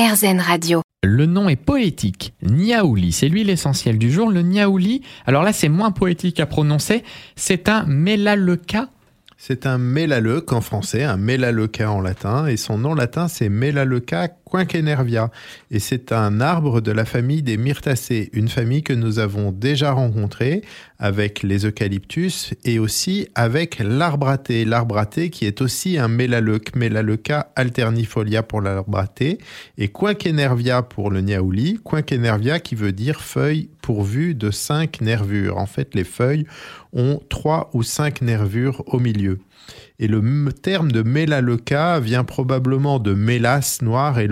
RZN Radio. Le nom est poétique. Niaouli, c'est l'huile essentielle du jour. Le niaouli, alors là c'est moins poétique à prononcer, c'est un mélaleuca. C'est un mélaleuque en français, un mélaleuca en latin, et son nom latin c'est Melaleuca quinquenervia, et c'est un arbre de la famille des myrtacées, une famille que nous avons déjà rencontrée avec les eucalyptus et aussi avec l'arbraté, l'arbraté qui est aussi un mélaleuque, Melaleuca alternifolia pour l'arbraté, et quinquenervia pour le niaouli, quinquenervia qui veut dire feuille pourvue de cinq nervures. En fait, les feuilles ont trois ou cinq nervures au milieu. Et le terme de mélaleuca vient probablement de mélas noir et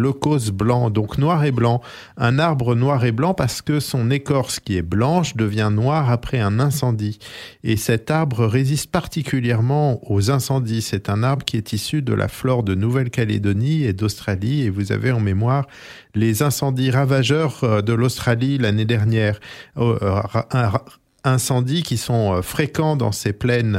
blanc, donc noir et blanc. Un arbre noir et blanc parce que son écorce qui est blanche devient noire après un incendie. Et cet arbre résiste particulièrement aux incendies. C'est un arbre qui est issu de la flore de Nouvelle-Calédonie et d'Australie. Et vous avez en mémoire les incendies ravageurs euh, de l'Australie l'année dernière. Euh, incendies qui sont euh, fréquents dans ces plaines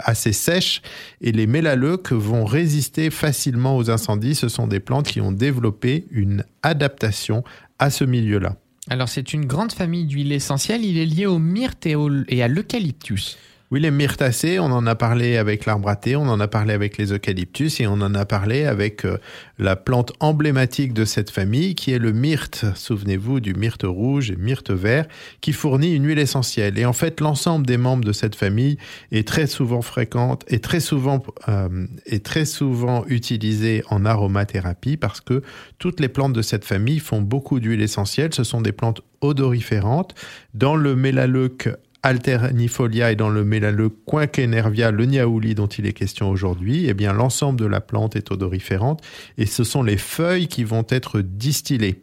assez sèches et les mélaleuques vont résister facilement aux incendies. Ce sont des plantes qui ont développé une adaptation à ce milieu-là. Alors c'est une grande famille d'huiles essentielles, il est lié au myrte et, à l'eucalyptus. Oui, les myrtacées, on en a parlé avec l'arbre à thé, on en a parlé avec les eucalyptus et on en a parlé avec euh, la plante emblématique de cette famille qui est le myrte. Souvenez-vous du myrte rouge et myrte vert qui fournit une huile essentielle. Et en fait, l'ensemble des membres de cette famille est très souvent fréquente et très souvent, euh, est très souvent utilisée en aromathérapie parce que toutes les plantes de cette famille font beaucoup d'huile essentielle. Ce sont des plantes odoriférantes. Dans le mélaleuque alternifolia et dans le mélaleuque quinquenervia, le niaouli dont il est question aujourd'hui, eh bien l'ensemble de la plante est odoriférante et ce sont les feuilles qui vont être distillées.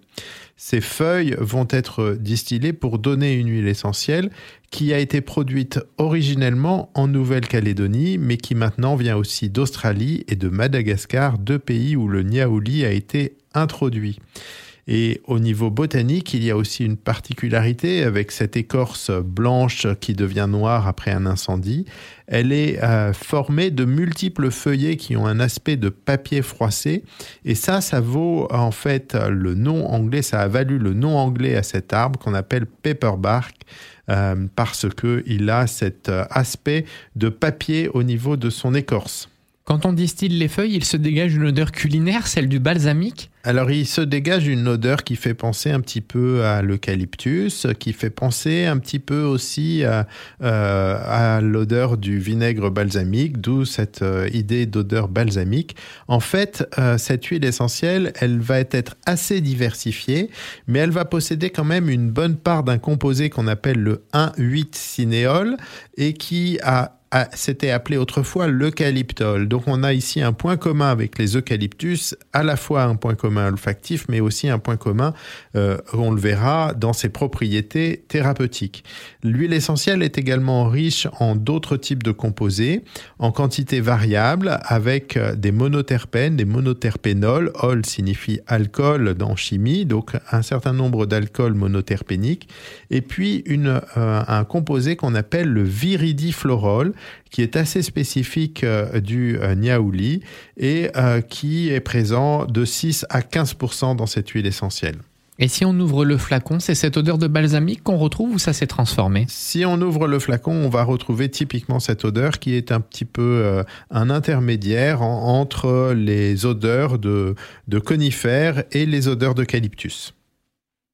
Ces feuilles vont être distillées pour donner une huile essentielle qui a été produite originellement en Nouvelle-Calédonie, mais qui maintenant vient aussi d'Australie et de Madagascar, deux pays où le niaouli a été introduit. Et au niveau botanique, il y a aussi une particularité avec cette écorce blanche qui devient noire après un incendie. Elle est euh, formée de multiples feuillets qui ont un aspect de papier froissé. Et ça, ça vaut en fait le nom anglais, ça a valu le nom anglais à cet arbre qu'on appelle paperbark. Euh, parce qu'il a cet euh, aspect de papier au niveau de son écorce. Quand on distille les feuilles, il se dégage une odeur culinaire, celle du balsamique Alors il se dégage une odeur qui fait penser un petit peu à l'eucalyptus, qui fait penser un petit peu aussi à, euh, l'odeur du vinaigre balsamique, d'où cette euh, idée d'odeur balsamique. En fait, euh, cette huile essentielle, elle va être assez diversifiée, mais elle va posséder quand même une bonne part d'un composé qu'on appelle le 1,8-cinéol et qui a c'était appelé autrefois l'eucalyptol. Donc on a ici un point commun avec les eucalyptus, à la fois un point commun olfactif, mais aussi un point commun, euh, on le verra, dans ses propriétés thérapeutiques. L'huile essentielle est également riche en d'autres types de composés, en quantité variable, avec euh, des monoterpènes, des monoterpénols. Ol signifie alcool dans chimie, donc un certain nombre d'alcools monoterpéniques, et puis euh, un composé qu'on appelle le viridiflorol, qui est assez spécifique euh, du euh, niaouli et euh, qui est présent de 6 à 15% dans cette huile essentielle. Et si on ouvre le flacon, c'est cette odeur de balsamique qu'on retrouve ou ça s'est transformé? Si on ouvre le flacon, on va retrouver typiquement cette odeur qui est un petit peu un intermédiaire entre les odeurs de, de conifères et les odeurs d'eucalyptus.